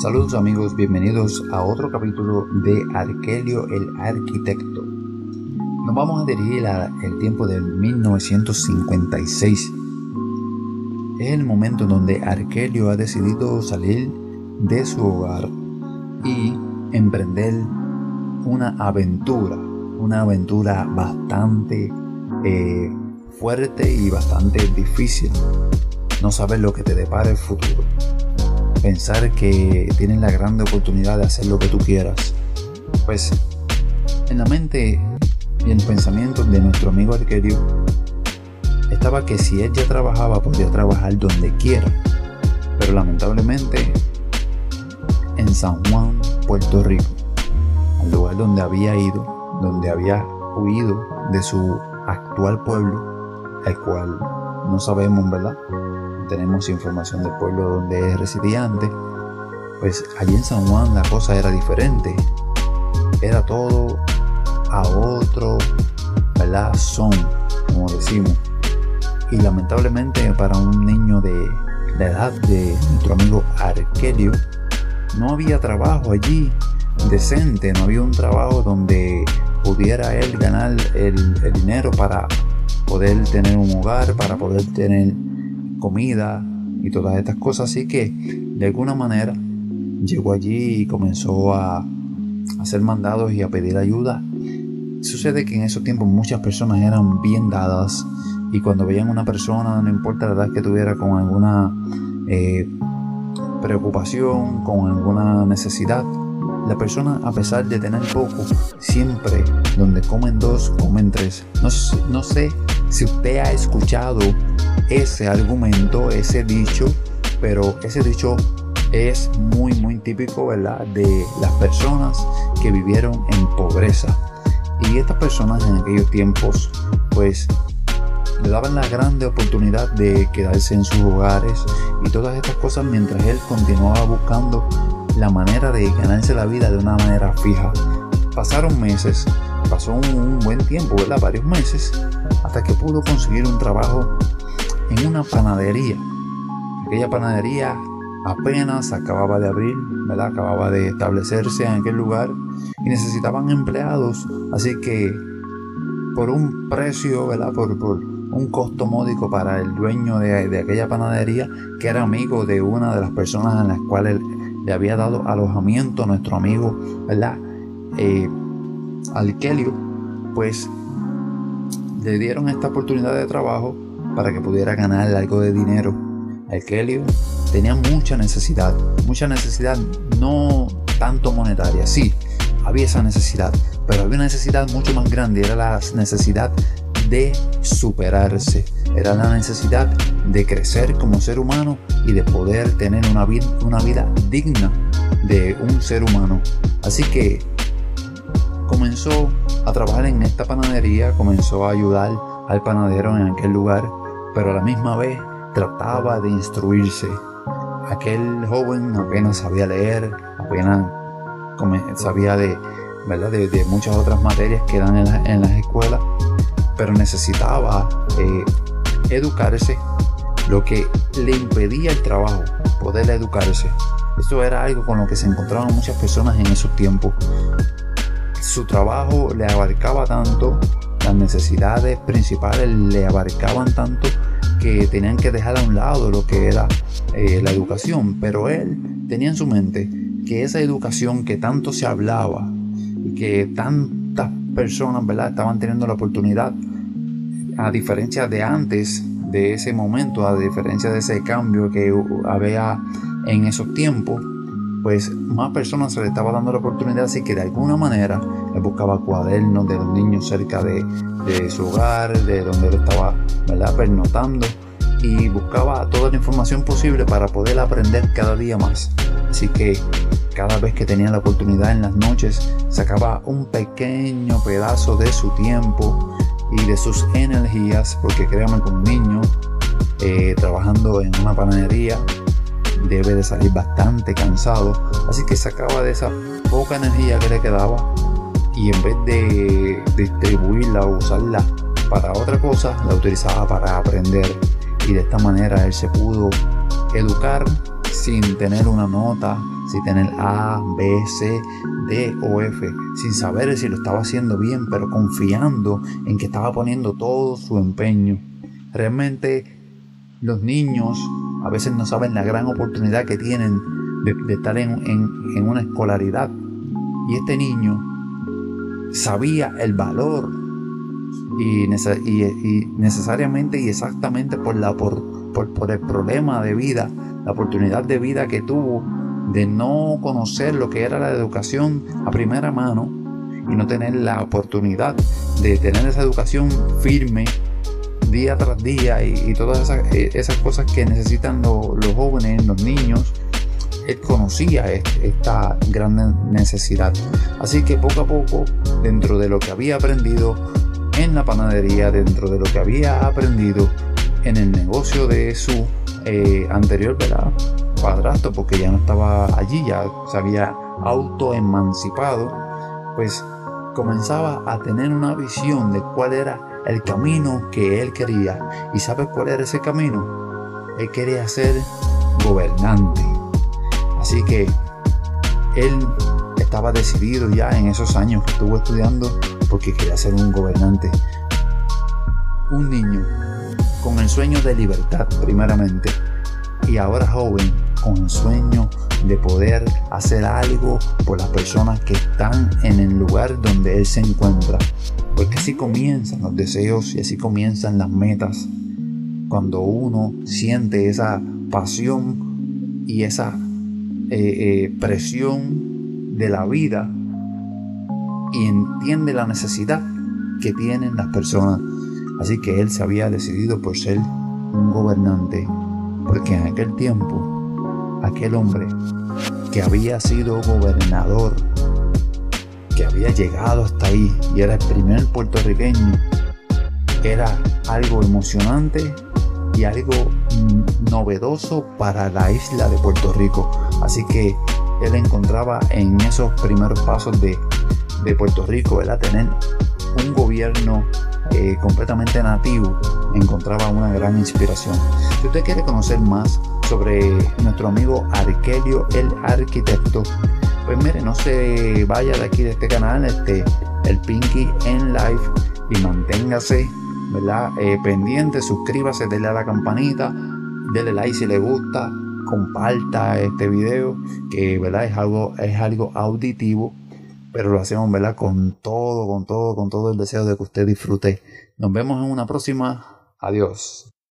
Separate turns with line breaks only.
Saludos amigos, bienvenidos a otro capítulo de Arkelio el Arquitecto. Nos vamos a dirigir al tiempo de 1956. Es el momento en donde Arkelio ha decidido salir de su hogar y emprender una aventura, una aventura bastante eh, fuerte y bastante difícil. No sabes lo que te depara el futuro. Pensar que tienes la grande oportunidad de hacer lo que tú quieras. Pues en la mente y en el pensamiento de nuestro amigo Arquerio estaba que si él ya trabajaba podía trabajar donde quiera. Pero lamentablemente en San Juan, Puerto Rico, al lugar donde había ido, donde había huido de su actual pueblo, el cual no sabemos, ¿verdad? Tenemos información del pueblo donde residía antes, pues allí en San Juan la cosa era diferente. Era todo a otro, ¿verdad? Como decimos. Y lamentablemente para un niño de la edad de nuestro amigo Arkelio, no había trabajo allí decente, no había un trabajo donde pudiera él ganar el dinero para poder tener un hogar, para poder tener comida y todas estas cosas. Así que de alguna manera llegó allí y comenzó a hacer mandados y a pedir ayuda. Sucede que en esos tiempos muchas personas eran bien dadas y cuando veían una persona, no importa la edad que tuviera, con alguna eh, preocupación, con alguna necesidad, la persona, a pesar de tener poco, siempre donde comen dos, comen tres. No, no sé si usted ha escuchado ese argumento, ese dicho, pero ese dicho es muy muy típico, ¿verdad? De las personas que vivieron en pobreza. Y estas personas en aquellos tiempos, pues, le daban la grande oportunidad de quedarse en sus hogares y todas estas cosas mientras él continuaba buscando la manera de ganarse la vida de una manera fija. Pasaron meses, pasó un, buen tiempo, ¿verdad? Varios meses, hasta que pudo conseguir un trabajo en una panadería. Aquella panadería apenas acababa de abrir, ¿verdad? acababa de establecerse en aquel lugar y necesitaban empleados, así que por un precio, ¿verdad? Por, por un costo módico para el dueño de, aquella panadería, que era amigo de una de las personas en las cuales le había dado alojamiento a nuestro amigo, ¿verdad? Eh, Alkelio, pues le dieron esta oportunidad de trabajo para que pudiera ganar algo de dinero. Kelly tenía mucha necesidad, mucha necesidad no tanto monetaria, sí, había esa necesidad, pero había una necesidad mucho más grande, era la necesidad de superarse, era la necesidad de crecer como ser humano y de poder tener una vida, digna de un ser humano. Así que comenzó a trabajar en esta panadería, comenzó a ayudar al panadero en aquel lugar pero a la misma vez trataba de instruirse. Aquel joven apenas sabía leer, apenas sabía de, ¿verdad? de, muchas otras materias que dan en, las escuelas, pero necesitaba eh, educarse, lo que le impedía el trabajo, poder educarse. Esto era algo con lo que se encontraban muchas personas en esos tiempos. Su trabajo le abarcaba tanto las necesidades principales le abarcaban tanto que tenían que dejar a un lado lo que era eh, la educación, pero él tenía en su mente que esa educación que tanto se hablaba y que tantas personas ¿verdad? estaban teniendo la oportunidad, a diferencia de antes, de ese momento, a diferencia de ese cambio que había en esos tiempos, pues más personas se le estaba dando la oportunidad, así que de alguna manera él buscaba cuadernos de los niños cerca de, su hogar, de donde él estaba ¿verdad? pernotando y buscaba toda la información posible para poder aprender cada día más. Así que cada vez que tenía la oportunidad en las noches, sacaba un pequeño pedazo de su tiempo y de sus energías, porque créanme que un niño eh, trabajando en una panadería debe de salir bastante cansado, así que sacaba de esa poca energía que le quedaba y en vez de distribuirla o usarla para otra cosa, la utilizaba para aprender. Y de esta manera él se pudo educar, sin tener una nota, sin tener A, B, C, D o F, sin saber si lo estaba haciendo bien, pero confiando en que estaba poniendo todo su empeño. Realmente los niños a veces no saben la gran oportunidad que tienen de, estar en, una escolaridad. Y este niño sabía el valor y, necesariamente y exactamente por, la, por, por, el problema de vida, la oportunidad de vida que tuvo de no conocer lo que era la educación a primera mano y no tener la oportunidad de tener esa educación firme día tras día y, todas esas, eh, esas, cosas que necesitan los jóvenes, los niños, él conocía esta gran necesidad. Así que poco a poco, dentro de lo que había aprendido en la panadería, dentro de lo que había aprendido en el negocio de su eh, anterior ¿verdad? Padrastro, porque ya no estaba allí, ya se había autoemancipado, pues comenzaba a tener una visión de cuál era el camino que él quería. ¿Y sabe cuál era ese camino? Él quería ser gobernante. Así que él estaba decidido ya en esos años que estuvo estudiando porque quería ser un gobernante. Un niño con el sueño de libertad primeramente y ahora joven con sueño de poder hacer algo por las personas que están en el lugar donde él se encuentra. Porque así comienzan los deseos y así comienzan las metas. Cuando uno siente esa pasión y esa eh, eh, presión de la vida y entiende la necesidad que tienen las personas. Así que él se había decidido por ser un gobernante, porque en aquel tiempo, aquel hombre que había sido gobernador, que había llegado hasta ahí y era el primer puertorriqueño, era algo emocionante y algo novedoso para la isla de Puerto Rico. Así que él encontraba en esos primeros pasos de, Puerto Rico, a tener un gobierno eh, completamente nativo, encontraba una gran inspiración. Si usted quiere conocer más sobre nuestro amigo Arquelio el arquitecto, pues mire, no se vaya de aquí de este canal, este, el Pinky en Live y manténgase ¿verdad? Eh, pendiente, suscríbase, denle a la campanita, denle like si le gusta, comparta este video, que ¿verdad? Es algo, es algo auditivo, pero lo hacemos ¿verdad? con todo, con todo, con todo el deseo de que usted disfrute. Nos vemos en una próxima. Adiós.